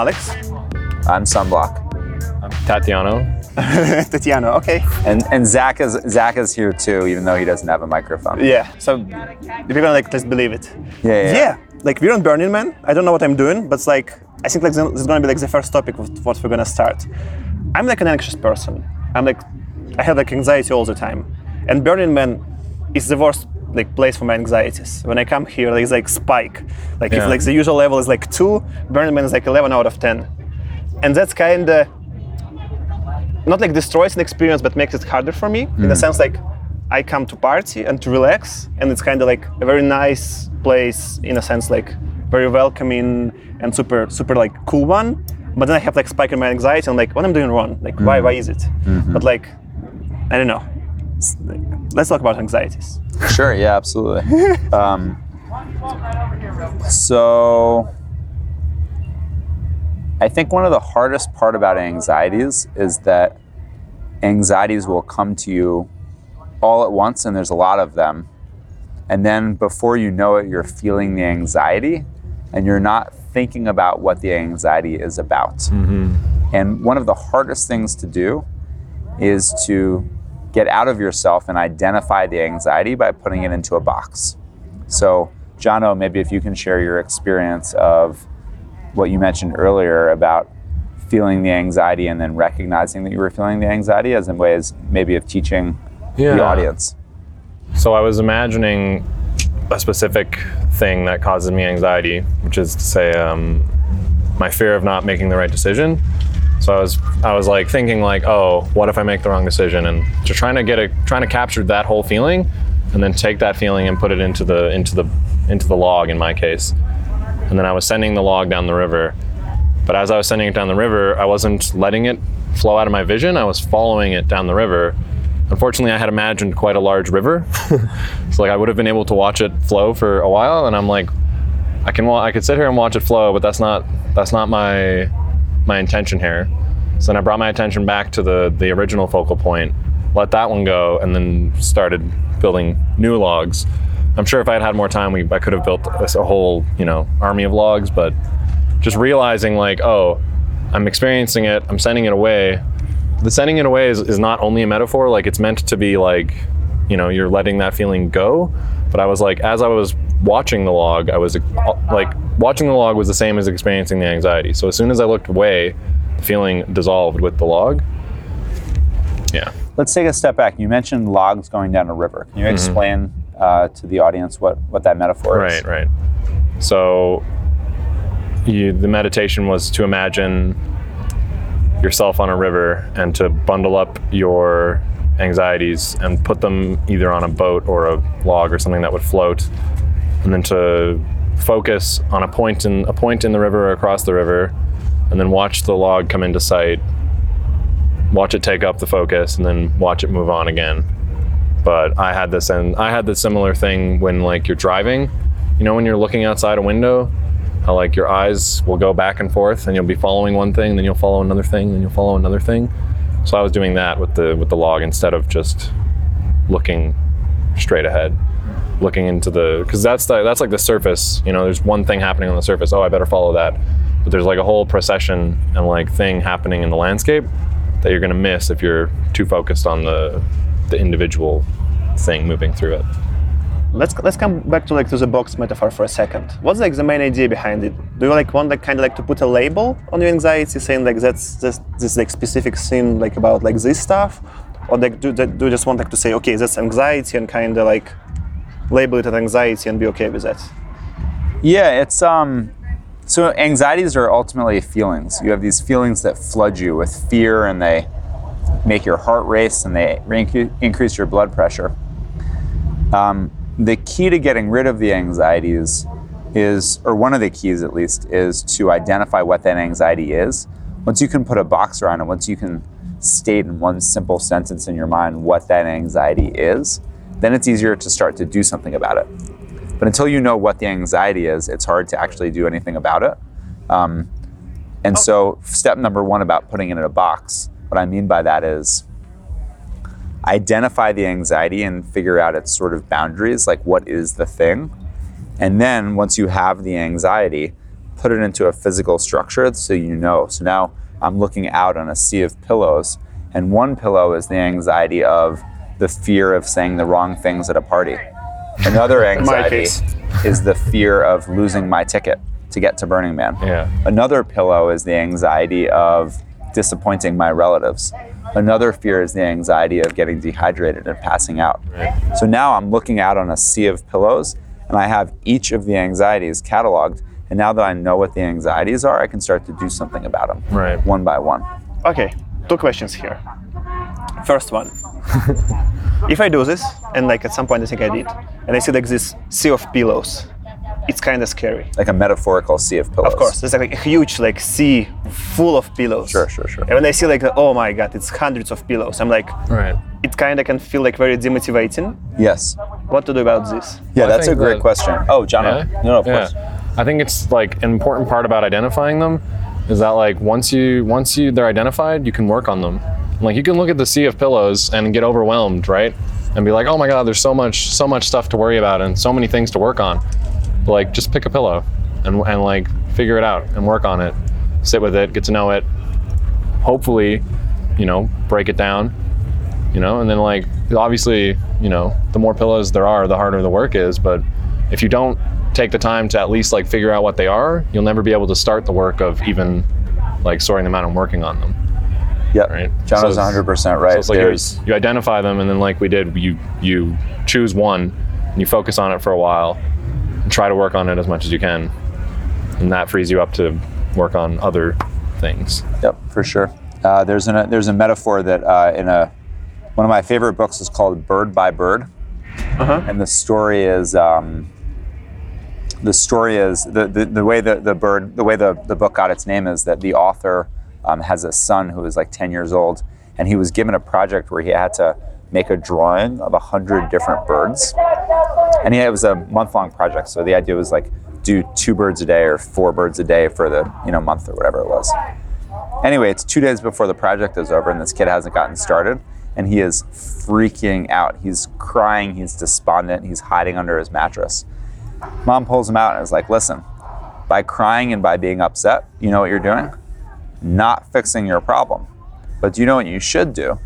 I'm Alex. I'm Sunblock. Tatiano. Tatiana, okay. And and Zach is Zach is here too, even though he doesn't have a microphone. Yeah, so we're gonna like just believe it. Yeah, yeah. Yeah, like we're on Burning Man. I don't know what I'm doing, but it's like I think like this is gonna be like the first topic of what we're gonna start. I'm like an anxious person. I'm like I have like anxiety all the time, and Burning Man is the worst like place for my anxieties. When I come here, there's like spike. Like Yeah. if like the usual level is like two, Burning Man is like 11 out of 10, and that's kind of not like destroys an experience, but makes it harder for me in the mm. sense like I come to party and to relax, and it's kind of like a very nice place in a sense like very welcoming and super super like cool one. But then I have like spike in my anxiety. I'm like, what am I doing wrong? Like, why mm. why is it? Mm-hmm. But like, I don't know. Like- let's talk about anxieties. Sure, yeah, absolutely. um, so, I think one of the hardest part about anxieties is that anxieties will come to you all at once, and there's a lot of them. And then before you know it, you're feeling the anxiety, and you're not thinking about what the anxiety is about. And one of the hardest things to do is to get out of yourself and identify the anxiety by putting it into a box. So, Jono, maybe if you can share your experience of what you mentioned earlier about feeling the anxiety and then recognizing that you were feeling the anxiety as in ways maybe of teaching the audience. So I was imagining a specific thing that causes me anxiety, which is to say, um, my fear of not making the right decision. So I was, I was like thinking like, oh, what if I make the wrong decision? And just trying to get a, trying to capture that whole feeling, and then take that feeling and put it into the, into the, into the log in my case. And then I was sending the log down the river. But as I was sending it down the river, I wasn't letting it flow out of my vision. I was following it down the river. Unfortunately, I had imagined quite a large river, so like I would have been able to watch it flow for a while. And I'm like, I can I could sit here and watch it flow, but that's not that's not my my intention here. So then I brought my attention back to the the original focal point, let that one go, and then started building new logs. I'm sure if I had had more time, we I could have built a, a whole you know army of logs, but just realizing like, oh, I'm experiencing it, I'm sending it away. The sending it away is, is not only a metaphor, like it's meant to be like, you know, you're letting that feeling go. But I was like, as I was watching the log, I was like, watching the log was the same as experiencing the anxiety. So as soon as I looked away, the feeling dissolved with the log. Yeah. Let's take a step back. You mentioned logs going down a river. Can you explain uh, to the audience what, what that metaphor is? Right, right. So you, the meditation was to imagine yourself on a river and to bundle up your anxieties and put them either on a boat or a log or something that would float and then to focus on a point in a point in the river or across the river and then watch the log come into sight watch it take up the focus and then watch it move on again but I had this and I had this similar thing when like you're driving. You know, when you're looking outside a window, how like your eyes will go back and forth and you'll be following one thing, then you'll follow another thing, then you'll follow another thing. So I was doing that with the with the log instead of just looking straight ahead. Looking into the because that's the, that's like the surface. You know, there's one thing happening on the surface. Oh, I better follow that. But there's like a whole procession and like thing happening in the landscape that you're gonna miss if you're too focused on the the individual thing moving through it. Let's let's come back to like to the box metaphor for a second. What's like the main idea behind it? Do you like want like kind of like to put a label on your anxiety, saying like that's this this like specific thing like about like this stuff, or like do do you just want like to say okay that's anxiety and kind of like label it as anxiety and be okay with that? Yeah, it's um so anxieties are ultimately feelings. You have these feelings that flood you with fear and they make your heart race and they re- increase your blood pressure. Um, the key to getting rid of the anxieties is, or one of the keys at least, is to identify what that anxiety is. Once you can put a box around it, once you can state in one simple sentence in your mind what that anxiety is, then it's easier to start to do something about it. But until you know what the anxiety is, it's hard to actually do anything about it. Um, and so, step number one about putting it in a box, what I mean by that is identify the anxiety and figure out its sort of boundaries, like what is the thing. And then, once you have the anxiety, put it into a physical structure so you know. So now I'm looking out on a sea of pillows, and one pillow is the anxiety of the fear of saying the wrong things at a party. Another anxiety is the fear of losing my ticket to get to Burning Man. Yeah. Another pillow is the anxiety of disappointing my relatives. Another fear is the anxiety of getting dehydrated and passing out. So now I'm looking out on a sea of pillows and I have each of the anxieties cataloged. And now that I know what the anxieties are, I can start to do something about them Right. one by one. Okay, two questions here. First one. if I do this, and like at some point I think I did, and I see like this sea of pillows, it's kind of scary. Like a metaphorical sea of pillows. Of course, there's like a huge like sea full of pillows. Sure, sure, sure. And when I see like, oh my god, it's hundreds of pillows, I'm like, Right. it kind of can feel like very demotivating. Yes. What to do about this? Yeah, Well, that's a great that- question. Oh, John. Yeah. No, no, of yeah. course. I think it's like an important part about identifying them is that like once you once you they're identified, you can work on them. Like you can look at the sea of pillows and get overwhelmed, right? And be like, oh my god, there's so much so much stuff to worry about and so many things to work on. Like just pick a pillow and and like figure it out and work on it. Sit with it, get to know it. Hopefully, you know, break it down. You know, and then like obviously, you know, the more pillows there are, the harder the work is. But if you don't take the time to at least like figure out what they are, you'll never be able to start the work of even like sorting them out and working on them. yeah Right. John So is it's- 100% right. So it's like you, you identify them, and then like we did, you you choose one, and you focus on it for a while, try to work on it as much as you can, and that frees you up to work on other things. Yep, for sure. Uh, there's an, there's a metaphor that uh, in a one of my favorite books is called Bird by Bird, and the story is um, the story is the, the, the way the, the bird the way the, the book got its name is that the author um, has a son who is like 10 years old and he was given a project where he had to make a drawing of a hundred different birds and he, it was a month-long project so the idea was like do two birds a day or four birds a day for the you know month or whatever it was Anyway, it's two days before the project is over, and this kid hasn't gotten started, and he is freaking out. He's crying, he's despondent, he's hiding under his mattress. Mom pulls him out and is like, Listen, by crying and by being upset, you know what you're doing? Not fixing your problem. But do you know what you should do?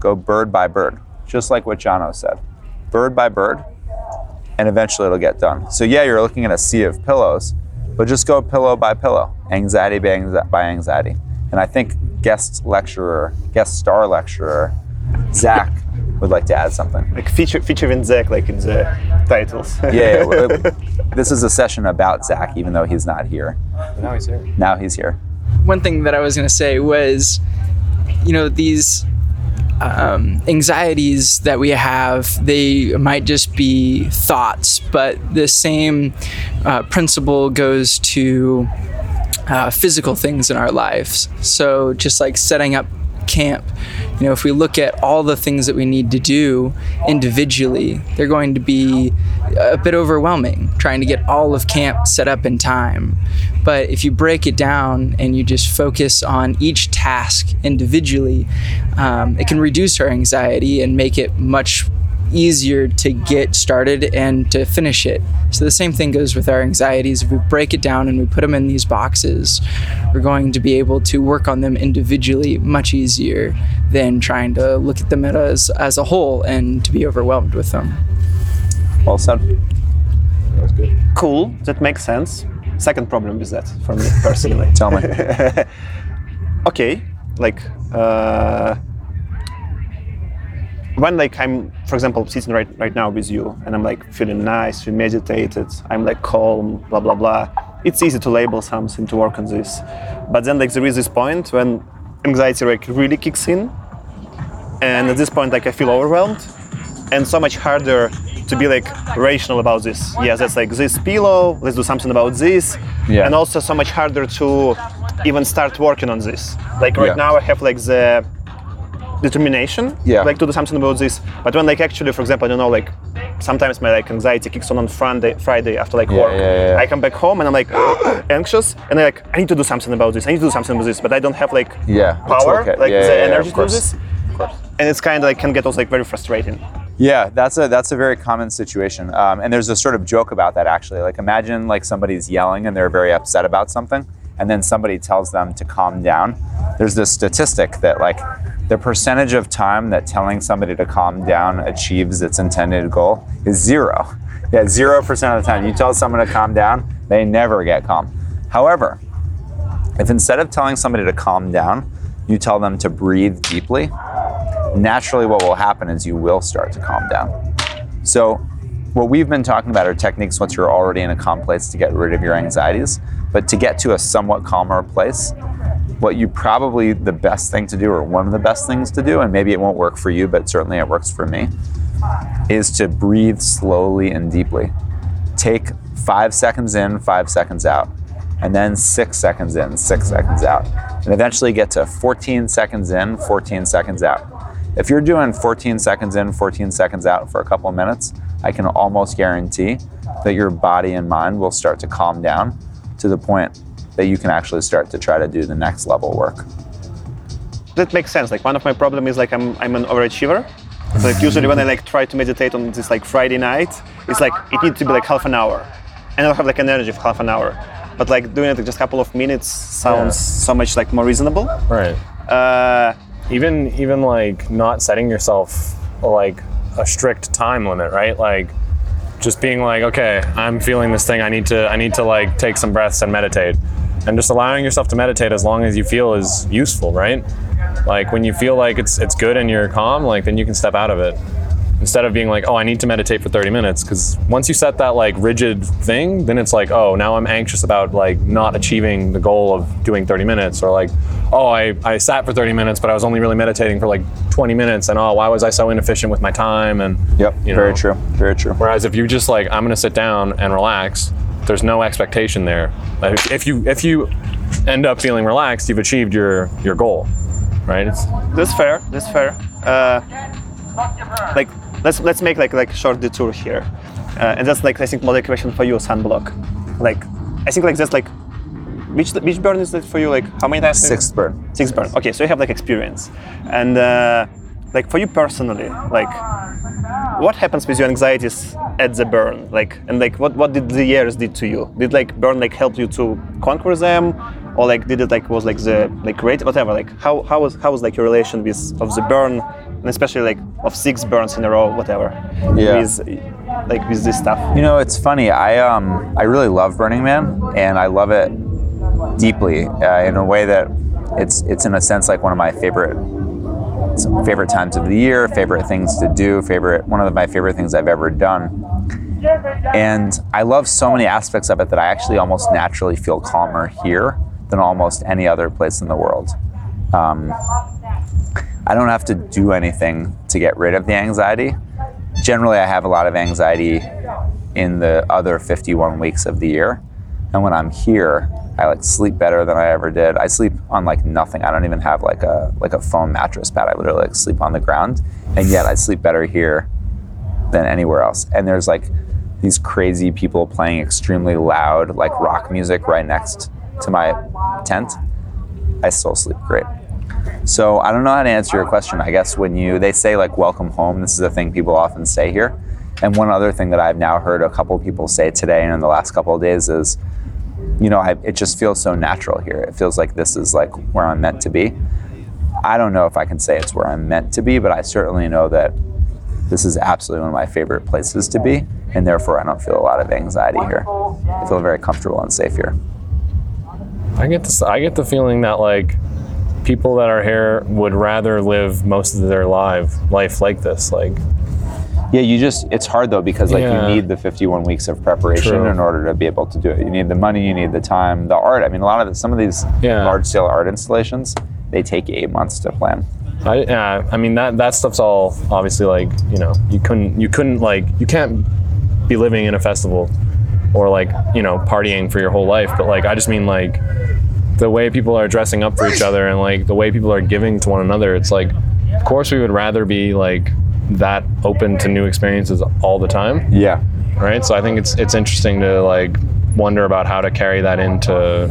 Go bird by bird, just like what Jono said. Bird by bird, and eventually it'll get done. So, yeah, you're looking at a sea of pillows, but just go pillow by pillow, anxiety by by anxiety. And I think guest lecturer, guest star lecturer, Zach would like to add something. Like feature featuring Zach like in the titles. Yeah, yeah, w- this is a session about Zach, even though he's not here. Now he's here. Now he's here. one thing that I was going to say was, you know, these um, anxieties that we have, they might just be thoughts, but the same uh, principle goes to uh, physical things in our lives. So just like setting up camp, you know, if we look at all the things that we need to do individually, they're going to be a bit overwhelming trying to get all of camp set up in time. But if you break it down and you just focus on each task individually, um, it can reduce our anxiety and make it much easier to get started and to finish it. So the same thing goes with our anxieties. If we break it down and we put them in these boxes, we're going to be able to work on them individually much easier than trying to look at them as as a whole and to be overwhelmed with them. Well said. cool, that makes sense. Second problem with that for me personally. Tell me. okay, like uh, when like I'm, for example, sitting right right now with you, and I'm like feeling nice, we meditated, I'm like calm, blah blah blah. It's easy to label something to work on this, but then like there is this point when anxiety like really kicks in, and at this point like I feel overwhelmed, and so much harder to be like rational about this. Yeah, that's like this pillow. Let's do something about this. Yeah. And also so much harder to even start working on this. Like right Yeah. now I have like the determination, Yeah. like to do something about this. But when like actually, for example, I don't know, like sometimes my like anxiety kicks on on Friday, Friday after like Yeah, work. yeah. I come back home and I'm like anxious, and I'm like I need to do something about this. I need to do something about this, but I don't have like Yeah. power, like the energy of to do course. this. And it's kind of like can get also like very frustrating. Yeah, that's a that's a very common situation, um, and there's a sort of joke about that actually. Like imagine like somebody's yelling and they're very upset about something, and then somebody tells them to calm down. There's this statistic that like the percentage of time that telling somebody to calm down achieves its intended goal is zero. Yeah, zero percent of the time you tell someone to calm down, they never get calm. However, if instead of telling somebody to calm down, you tell them to breathe deeply, naturally what will happen is you will start to calm down. So, what we've been talking about are techniques once you're already in a calm place to get rid of your anxieties. But to get to a somewhat calmer place, what you probably the best thing to do, or one of the best things to do, and maybe it won't work for you, but certainly it works for me, is to breathe slowly and deeply. Take five seconds in, five seconds out, and then six seconds in, six seconds out, and eventually get to 14 seconds in, 14 seconds out. If you're doing 14 seconds in, 14 seconds out for a couple of minutes, I can almost guarantee that your body and mind will start to calm down to the point that you can actually start to try to do the next level work. That makes sense. Like one of my problem is like I'm I'm an overachiever. So like usually when I like try to meditate on this like Friday night, it's like it needs to be like half an hour, and I don't have like an energy for half an hour. But like doing it like, just a couple of minutes sounds Yeah. so much like more reasonable. Right. Uh, even even like not setting yourself like a strict time limit right? Like just being like okay i'm feeling this thing. I need to i need to like take some breaths and meditate. And just allowing yourself to meditate as long as you feel is useful right? Like when you feel like it's it's good and you're calm like then you can step out of it instead of being like oh i need to meditate for 30 minutes because once you set that like rigid thing then it's like oh now i'm anxious about like not achieving the goal of doing 30 minutes or like oh i, I sat for 30 minutes but i was only really meditating for like 20 minutes and oh why was i so inefficient with my time and Yep, you very true, very true. whereas if you just like i'm going to sit down and relax there's no expectation there like, if you if you end up feeling relaxed you've achieved your your goal right it's, that's fair. That's fair. Uh, like let's let's make like like short detour here, uh, and that's like I think more like a question for you, Sunblock. Like I think like that's like which which burn is that for you? Like how many times? Sixth burn. Six burn. Okay, so you have like experience, and uh, like for you personally, like what happens with your anxieties at the burn? Like and like what what did the years did to you? Did like burn like help you to conquer them, or like did it like was like the like great whatever? Like how how was how was like your relation with of the burn, and especially like of six burns in a row, whatever. Yeah. With like with this stuff. You know, it's funny. I um I really love Burning Man, and I love it deeply uh, in a way that it's it's in a sense like one of my favorite favorite times of the year, favorite things to do, favorite one of my favorite things I've ever done. And I love so many aspects of it that I actually almost naturally feel calmer here than almost any other place in the world. Um, I don't have to do anything to get rid of the anxiety. Generally, I have a lot of anxiety in the other 51 weeks of the year. And when I'm here, I like sleep better than I ever did. I sleep on like nothing. I don't even have like a like a foam mattress pad. I literally like sleep on the ground. And yet I sleep better here than anywhere else. And there's like these crazy people playing extremely loud like rock music right next to my tent. I still sleep great. So I don't know how to answer your question. I guess when you they say like welcome home, this is a thing people often say here. And one other thing that I've now heard a couple people say today and in the last couple of days is, you know, I, it just feels so natural here. It feels like this is like where I'm meant to be. I don't know if I can say it's where I'm meant to be, but I certainly know that this is absolutely one of my favorite places to be, and therefore I don't feel a lot of anxiety here. I feel very comfortable and safe here. I get this. I get the feeling that like people that are here would rather live most of their life life like this. Like Yeah, you just it's hard though because like Yeah. you need the 51 weeks of preparation True. in order to be able to do it. You need the money, you need the time, the art. I mean, a lot of the, some of these Yeah. large scale art installations, they take 8 months to plan. I, yeah, I mean that that stuff's all obviously like you know you couldn't you couldn't like you can't be living in a festival or like you know partying for your whole life. But like I just mean like the way people are dressing up for each other and like the way people are giving to one another. It's like of course we would rather be like that open to new experiences all the time. Yeah. right? So I think it's it's interesting to like wonder about how to carry that into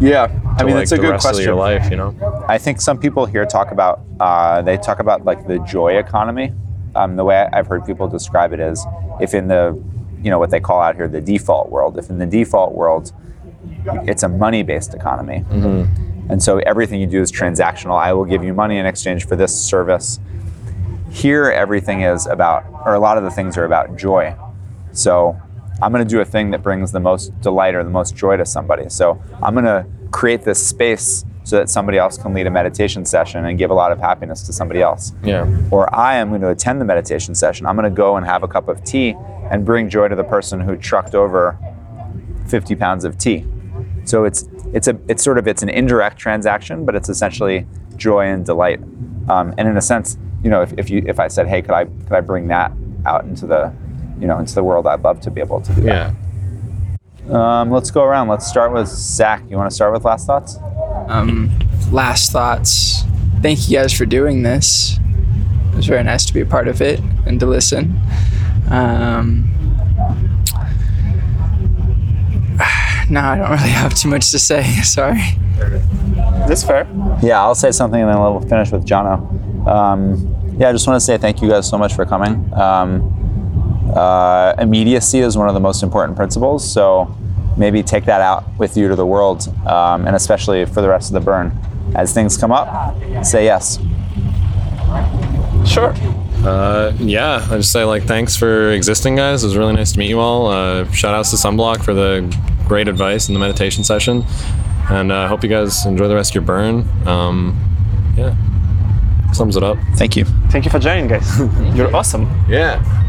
Yeah. I mean, like it's a good question. your life, you know. I think some people here talk about uh, they talk about like the joy economy, Um, the way I've heard people describe it is if in the, you know, what they call out here the default world, if in the default world, it's a money based economy. Mm-hmm. And so everything you do is transactional. I will give you money in exchange for this service. Here, everything is about, or a lot of the things are about joy. So I'm going to do a thing that brings the most delight or the most joy to somebody. So I'm going to create this space so that somebody else can lead a meditation session and give a lot of happiness to somebody else. Yeah. Or I am going to attend the meditation session. I'm going to go and have a cup of tea and bring joy to the person who trucked over 50 pounds of tea. So it's it's a it's sort of it's an indirect transaction, but it's essentially joy and delight. Um, and in a sense, you know, if, if you if I said, hey, could I could I bring that out into the you know into the world? I'd love to be able to do Yeah. that. Um, let's go around. Let's start with Zach. You want to start with last thoughts? Um, last thoughts. Thank you guys for doing this. It was very nice to be a part of it and to listen. Um, no, I don't really have too much to say. Sorry. This fair? Yeah, I'll say something and then we'll finish with Jono. Um, yeah, I just want to say thank you guys so much for coming. Um, uh, immediacy is one of the most important principles, so maybe take that out with you to the world, um, and especially for the rest of the burn. As things come up, say yes. Sure. Uh, yeah, I just say like thanks for existing, guys. It was really nice to meet you all. Uh, shout outs to Sunblock for the great advice in the meditation session, and I uh, hope you guys enjoy the rest of your burn. Um, yeah, sums it up. Thank you. Thank you for joining, guys. You're awesome. Yeah.